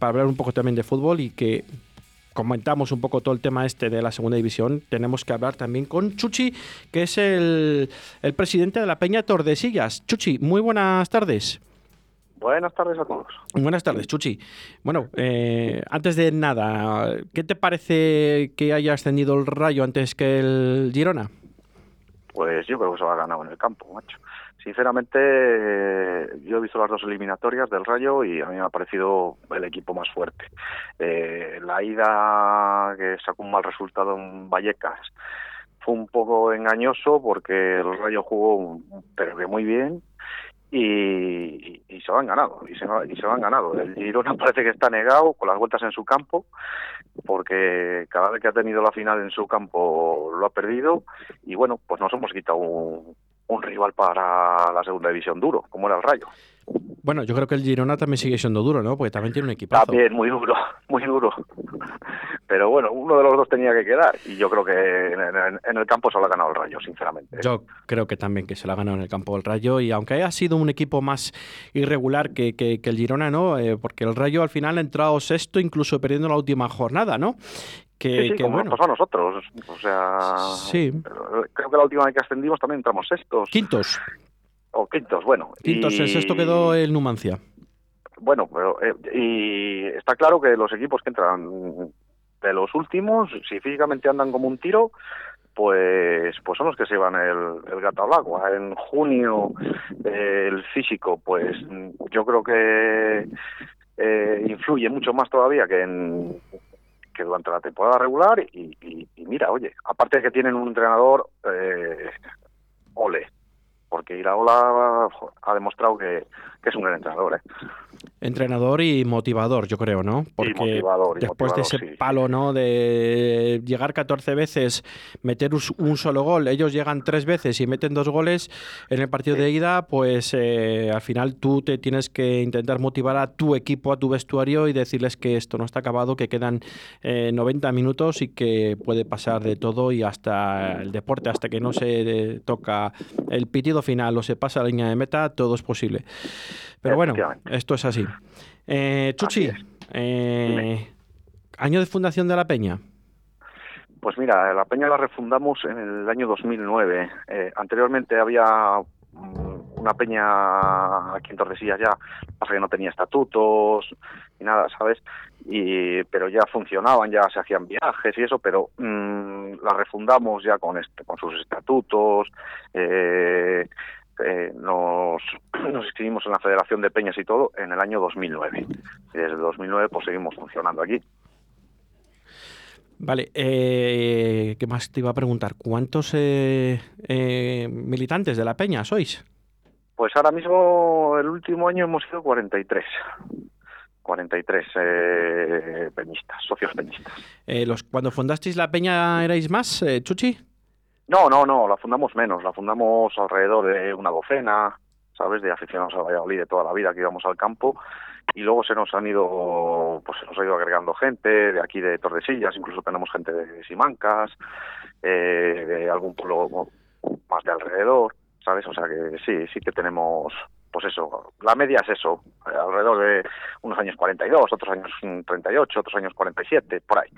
para hablar un poco también de fútbol y que comentamos un poco todo el tema este de la segunda división, tenemos que hablar también con Chuchi, que es el, el presidente de la Peña Tordesillas. Chuchi, muy buenas tardes. Buenas tardes a todos. Buenas tardes, Chuchi. Bueno, eh, antes de nada, ¿qué te parece que haya ascendido el Rayo antes que el Girona? Pues yo creo que se lo ha ganado en el campo, macho. Sinceramente, eh, yo he visto las dos eliminatorias del Rayo y a mí me ha parecido el equipo más fuerte. Eh, la ida que sacó un mal resultado en Vallecas fue un poco engañoso porque el Rayo jugó, pero que muy bien, y, se lo han ganado y se, y se lo han ganado el Girona parece que está negado con las vueltas en su campo porque cada vez que ha tenido la final en su campo lo ha perdido y bueno pues nos hemos quitado un, un rival para la segunda división duro como era el Rayo bueno, yo creo que el Girona también sigue siendo duro, ¿no? Porque también tiene un equipazo. También, muy duro, muy duro. Pero bueno, uno de los dos tenía que quedar y yo creo que en, el campo se lo ha ganado el Rayo, sinceramente. Yo creo que también que se lo ha ganado en el campo el Rayo y aunque haya sido un equipo más irregular que, que, el Girona, ¿no? Eh, porque el Rayo al final ha entrado sexto, incluso perdiendo la última jornada, ¿no? Que, sí, sí, como bueno. nos pasó a nosotros. O sea, sí. creo que la última vez que ascendimos también entramos sextos. Quintos. O quintos, bueno. Quintos, y... esto quedó el Numancia. Bueno, pero eh, y está claro que los equipos que entran de los últimos, si físicamente andan como un tiro, pues pues son los que se llevan el, el gato al agua. En junio eh, el físico, pues yo creo que eh, influye mucho más todavía que en durante la temporada regular y mira, oye, aparte de que tienen un entrenador eh, ole, porque Iraola ha demostrado que, es un gran entrenador. ¿eh? Entrenador y motivador, yo creo, ¿no? Porque después de ese palo, ¿no? De llegar 14 veces, meter un solo gol, ellos llegan tres veces y meten dos goles en el partido de ida, pues eh, al final tú te tienes que intentar motivar a tu equipo, a tu vestuario y decirles que esto no está acabado, que quedan 90 eh, minutos y que puede pasar de todo y hasta el deporte, hasta que no se toca el pitido final o se pasa la línea de meta, todo es posible. Pero bueno, esto es así. Eh, Chuchi, eh, ¿año de fundación de la Peña? Pues mira, la Peña la refundamos en el año 2009. Eh, anteriormente había mm, una peña aquí en Tordesillas ya, pasa que no tenía estatutos ni nada, ¿sabes? Y, pero ya funcionaban, ya se hacían viajes y eso, pero mm, la refundamos ya con, este, con sus estatutos, eh, eh, nos, nos inscribimos en la Federación de Peñas y todo en el año 2009. Y desde 2009 pues seguimos funcionando aquí. Vale, eh, ¿qué más te iba a preguntar? ¿Cuántos eh, eh, militantes de la Peña sois? Pues ahora mismo, el último año hemos sido 43. 43 eh, peñistas, socios peñistas. Los, cuando fundasteis la Peña, ¿erais más, Chuchi? No, no, no, la fundamos menos, la fundamos alrededor de una docena, ¿sabes? De aficionados a Valladolid de toda la vida que íbamos al campo y luego se nos han ido, pues se nos ha ido agregando gente de aquí de Tordesillas, incluso tenemos gente de Simancas, eh, de algún pueblo más de alrededor, ¿sabes? O sea que sí, sí que tenemos, pues eso, la media es eso, alrededor de unos años 42, otros años 38, otros años 47, por ahí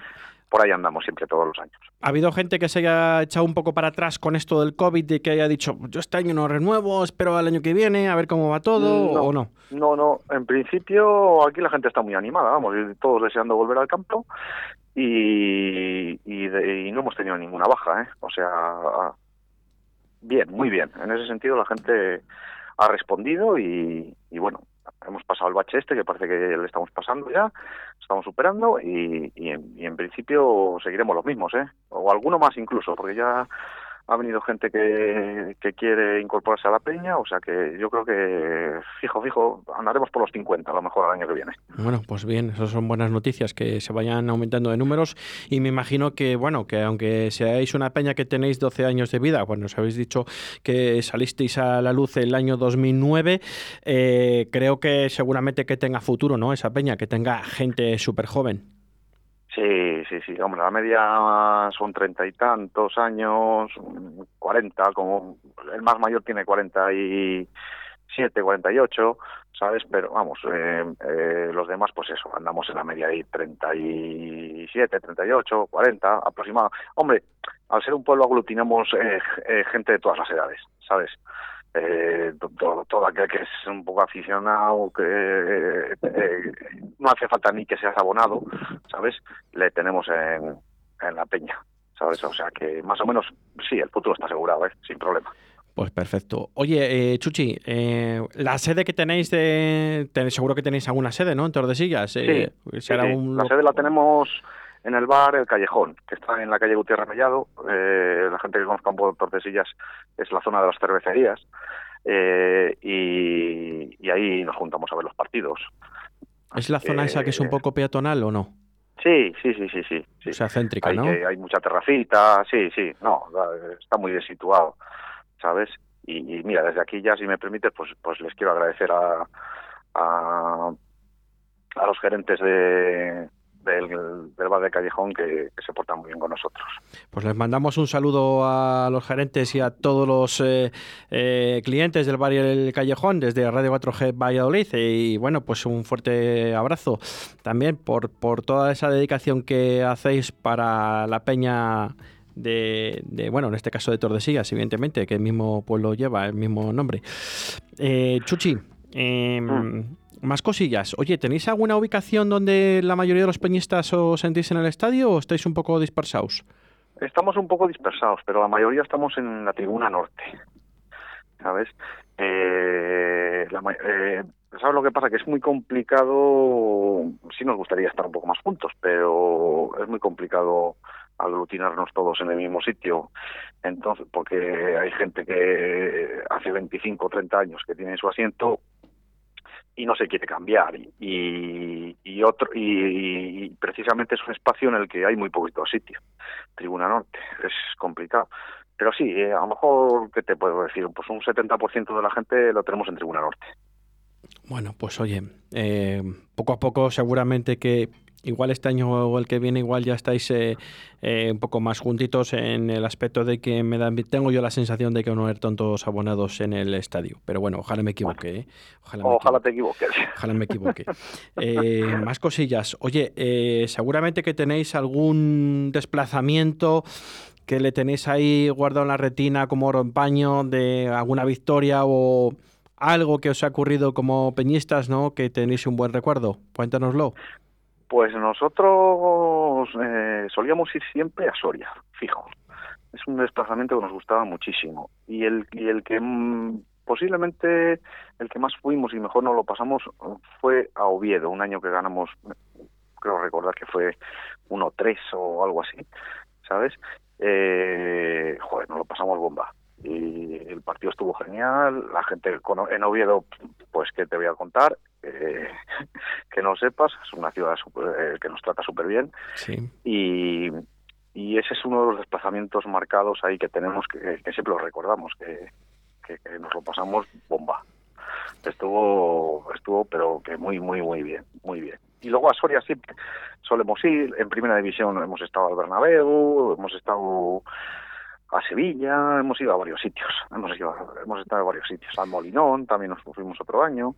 por ahí andamos siempre todos los años. ¿Ha habido gente que se haya echado un poco para atrás con esto del COVID y que haya dicho, yo este año no renuevo, espero al año que viene, a ver cómo va todo, o no? No, no, en principio aquí la gente está muy animada, vamos, todos deseando volver al campo y, y, no hemos tenido ninguna baja, ¿eh? O sea, bien, muy bien. En ese sentido la gente ha respondido y, y bueno, hemos pasado el bache este, que parece que le estamos pasando ya, estamos superando y, y, en, y en principio seguiremos los mismos, ¿eh? O alguno más incluso, porque ya ha venido gente que, que, quiere incorporarse a la peña, o sea que yo creo que fijo, fijo, andaremos por los 50 a lo mejor el año que viene. Bueno, pues bien, esas son buenas noticias, que se vayan aumentando de números y me imagino que, bueno, que aunque seáis una peña que tenéis 12 años de vida, bueno, os habéis dicho que salisteis a la luz el año 2009, eh, creo que seguramente que tenga futuro, ¿no? Esa peña, que tenga gente súper joven. Sí, sí, sí, hombre, la media son treinta y tantos años, cuarenta, como el más mayor tiene cuarenta y 7,48, ¿sabes? Pero vamos, eh, eh, los demás, pues eso, andamos en la media de 37, 38, 40 aproximado. Hombre, al ser un pueblo aglutinamos eh, eh, gente de todas las edades, ¿sabes? Eh, todo, todo, aquel que es un poco aficionado, que eh, no hace falta ni que seas abonado, ¿sabes? Le tenemos en, en la peña, ¿sabes? O sea que más o menos sí, el futuro está asegurado, ¿eh? sin problema. Pues perfecto. Oye, eh, Chuchi, eh, la sede que tenéis, de, seguro que tenéis alguna sede, ¿no? En Tordesillas. Eh, ¿será Un... La sede la tenemos en el bar El Callejón, que está en la calle Gutiérrez Mellado. Eh, la gente que conozca un poco Tordesillas es la zona de las cervecerías. Eh, y, y, ahí nos juntamos a ver los partidos. ¿Es la zona esa que es un poco peatonal o no? Sí, sí, sí, sí, sí. O sea, céntrica, hay, ¿no? hay mucha terracita, sí, sí, no, está muy desituado. ¿sabes? Y, mira, desde aquí ya, si me permites, pues, pues les quiero agradecer a, a, a los gerentes de, del, del, bar de Callejón que, que, se portan muy bien con nosotros. Pues les mandamos un saludo a los gerentes y a todos los eh, eh, clientes del bar del Callejón desde Radio 4G Valladolid y bueno, pues un fuerte abrazo también por, por toda esa dedicación que hacéis para la peña de, de, bueno, en este caso de Tordesillas, evidentemente, que el mismo pueblo lleva el mismo nombre. Eh, Chuchi, eh, mm. Más cosillas. Oye, ¿tenéis alguna ubicación donde la mayoría de los peñistas os sentís en el estadio o estáis un poco dispersados? Estamos un poco dispersados, pero la mayoría estamos en la tribuna norte. ¿Sabes? Eh, eh, ¿Sabes lo que pasa? Que es muy complicado, sí nos gustaría estar un poco más juntos, pero es muy complicado aglutinarnos todos en el mismo sitio. Entonces, porque hay gente que hace 25 o 30 años que tiene su asiento y no se quiere cambiar. Y, otro y, y, precisamente es un espacio en el que hay muy poquito sitio Tribuna Norte es complicado. Pero sí eh, a lo mejor qué te puedo decir pues un 70% de la gente lo tenemos en Tribuna Norte. Bueno pues oye eh, poco a poco seguramente que igual este año o el que viene igual ya estáis eh, eh, un poco más juntitos en el aspecto de que me dan, tengo yo la sensación de que no hay tantos abonados en el estadio. Pero bueno, ojalá me equivoque. ¿eh? Ojalá, me ojalá te equivoques. Ojalá me equivoque. Eh, más cosillas. Oye, eh, seguramente que tenéis algún desplazamiento que le tenéis ahí guardado en la retina como oro en paño de alguna victoria o algo que os ha ocurrido como peñistas, ¿no? Que tenéis un buen recuerdo. Cuéntanoslo. Pues nosotros eh, solíamos ir siempre a Soria, fijo. Es un desplazamiento que nos gustaba muchísimo. Y el, que mm, posiblemente el que más fuimos y mejor nos lo pasamos fue a Oviedo, un año que ganamos, creo recordar que fue 1-3 o algo así, ¿sabes? Eh, joder, nos lo pasamos bomba y el partido estuvo genial, la gente en Oviedo, pues qué te voy a contar, eh, que no sepas, es una ciudad super, eh, que nos trata súper bien sí. y, y ese es uno de los desplazamientos marcados ahí que tenemos, que, que siempre lo recordamos, que, que, que, nos lo pasamos bomba. Estuvo, estuvo, pero que muy, muy, muy bien, muy bien. Y luego a Soria sí solemos ir, en primera división hemos estado al Bernabéu, hemos estado a Sevilla, hemos ido a varios sitios, hemos, ido, hemos estado a varios sitios, al Molinón también nos fuimos otro año,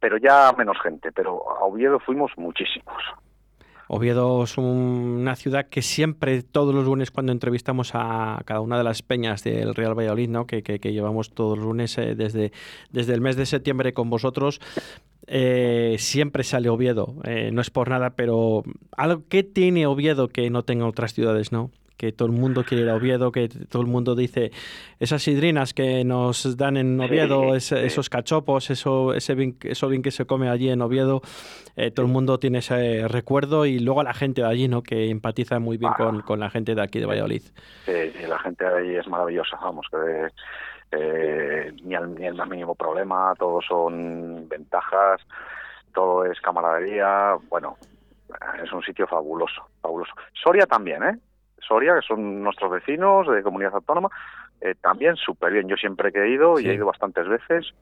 pero ya menos gente, pero a Oviedo fuimos muchísimos. Oviedo es una ciudad que siempre, todos los lunes, cuando entrevistamos a cada una de las peñas del Real Valladolid, ¿no? que, que, llevamos todos los lunes eh, desde, desde el mes de septiembre con vosotros, eh, siempre sale Oviedo. Eh, no es por nada, pero algo que tiene Oviedo que no tenga otras ciudades, ¿no? Que todo el mundo quiere ir a Oviedo, que todo el mundo dice esas sidrinas que nos dan en Oviedo, esos cachopos, eso, ese bien, eso bien que se come allí en Oviedo, eh, todo el mundo tiene ese recuerdo y luego la gente de allí, ¿no? Que empatiza muy bien ah. con, con, la gente de aquí de Valladolid. Sí, sí, la gente de allí es maravillosa, vamos, que eh, ni, el, ni el más mínimo problema, todos son ventajas, todo es camaradería, bueno, es un sitio fabuloso, fabuloso. Soria también, ¿eh? Soria, que son nuestros vecinos de comunidad autónoma, eh, también súper bien. Yo siempre que he ido, sí. y he ido bastantes veces,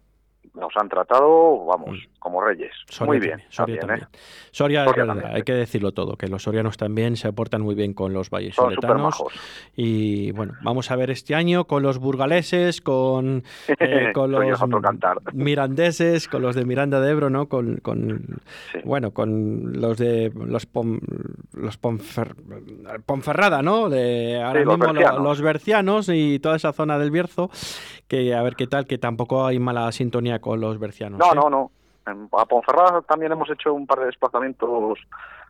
nos han tratado, vamos, mm. como reyes. muy bien. Soria también. ¿eh? Soria, hay que decirlo todo, que los sorianos también se portan muy bien con los valles Y bueno, vamos a ver este año con los burgaleses, con, eh, con los mirandeses, con los de Miranda de Ebro, ¿no? Con, bueno, con los de los los Ponferrada, ¿no? De ahora mismo los bercianos y toda esa zona del Bierzo, que a ver qué tal, que tampoco hay mala sintonía con los bercianos. No, ¿eh? no, no. A Ponferrada también hemos hecho un par de desplazamientos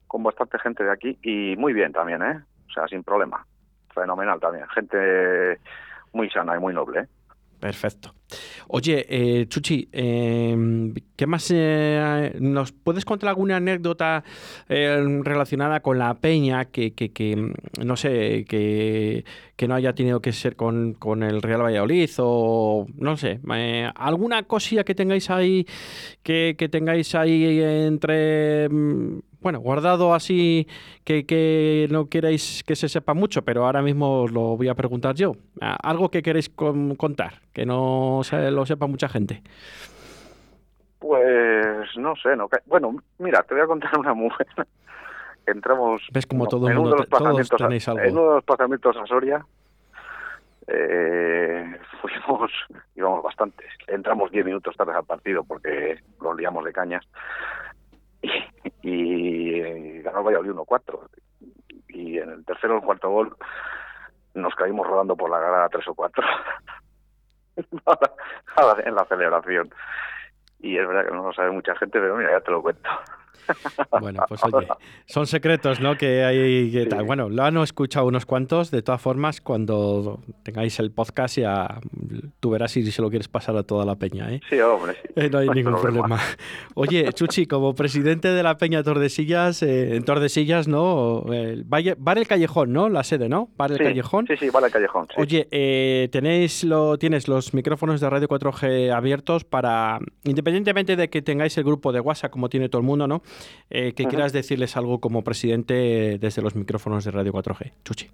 con bastante gente de aquí y muy bien también, ¿eh? O sea, sin problema. Fenomenal también. Gente muy sana y muy noble, ¿eh? Perfecto. Oye, eh, Chuchi, em, ¿qué más eh, nos puedes contar alguna anécdota eh, relacionada con la peña que, no sé, que, no haya tenido que ser con, el Real Valladolid o no sé, alguna cosilla que tengáis ahí que, que tengáis ahí entre bueno, guardado así que, no queréis que se sepa mucho, pero ahora mismo os lo voy a preguntar yo. Algo que queréis contar, que no se lo sepa mucha gente. Pues no sé, no, bueno, mira, te voy a contar una buena. Entramos ¿Ves como todo en, uno de los pasamientos a, en uno de los pasamientos a Soria. Eh, fuimos, íbamos bastantes. Entramos 10 minutos tarde al partido porque los liamos de cañas ganó el Valladolid 1-4. Y en el tercero o el cuarto gol nos caímos rodando por la grada 3 o 4 en la celebración. Y es verdad que no lo sabe mucha gente, pero mira, ya te lo cuento. Bueno, pues oye, son secretos, ¿no? Que hay que tal. Bueno, lo han escuchado unos cuantos. De todas formas, cuando tengáis el podcast, ya tú verás si se lo quieres pasar a toda la peña, ¿eh? Sí, hombre, sí. Eh, no hay ningún problema. Oye, Chuchi, como presidente de la Peña Tordesillas, eh, en Tordesillas, ¿no? El Bar el Callejón, ¿no? La sede, ¿no? Bar el Callejón. Sí, sí, Bar el Callejón. Oye, eh, tenéis lo, tienes los micrófonos de Radio 4G abiertos para, independientemente de que tengáis el grupo de WhatsApp, como tiene todo el mundo, ¿no? Eh, que quieras decirles algo como presidente desde los micrófonos de Radio 4G. Chuchi.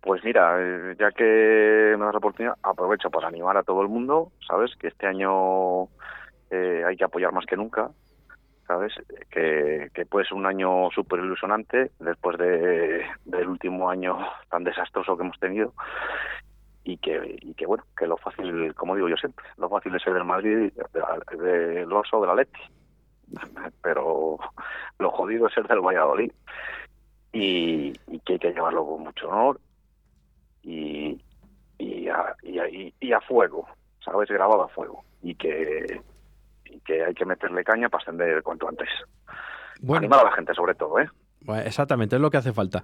Pues mira, eh, ya que me das la oportunidad, aprovecho para animar a todo el mundo, ¿sabes? Que este año eh, hay que apoyar más que nunca, ¿sabes? Que, puede ser un año súper ilusionante después de, del último año tan desastroso que hemos tenido y que, y que bueno, que lo fácil, como digo yo siempre, lo fácil es ser del Madrid, del Oso, de, de la Leti pero lo jodido es ser del Valladolid y, que hay que llevarlo con mucho honor y, y, a, y, a, fuego, ¿sabes? Grabado a fuego y que, y que hay que meterle caña para ascender cuanto antes. Bueno. Animar a la gente sobre todo, ¿eh? Exactamente, es lo que hace falta.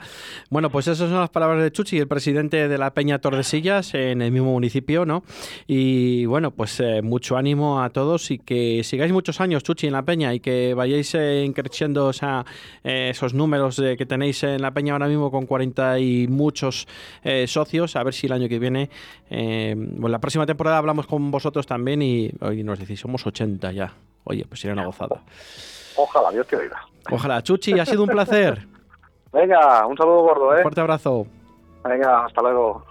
Bueno, pues esas son las palabras de Chuchi, el presidente de la Peña Tordesillas en el mismo municipio, ¿no? Y bueno, pues eh, mucho ánimo a todos y que sigáis muchos años, Chuchi, en la Peña y que vayáis eh, creciendo eh, esos números que tenéis en la Peña ahora mismo con 40 y muchos socios. A ver si el año que viene, bueno, la próxima temporada hablamos con vosotros también y hoy nos decís, somos 80 ya. Oye, pues sería una gozada. Ojalá, Dios te oiga. Ojalá. Chuchi, ha sido un placer. Venga, un saludo gordo, ¿eh? Un fuerte abrazo. Venga, hasta luego.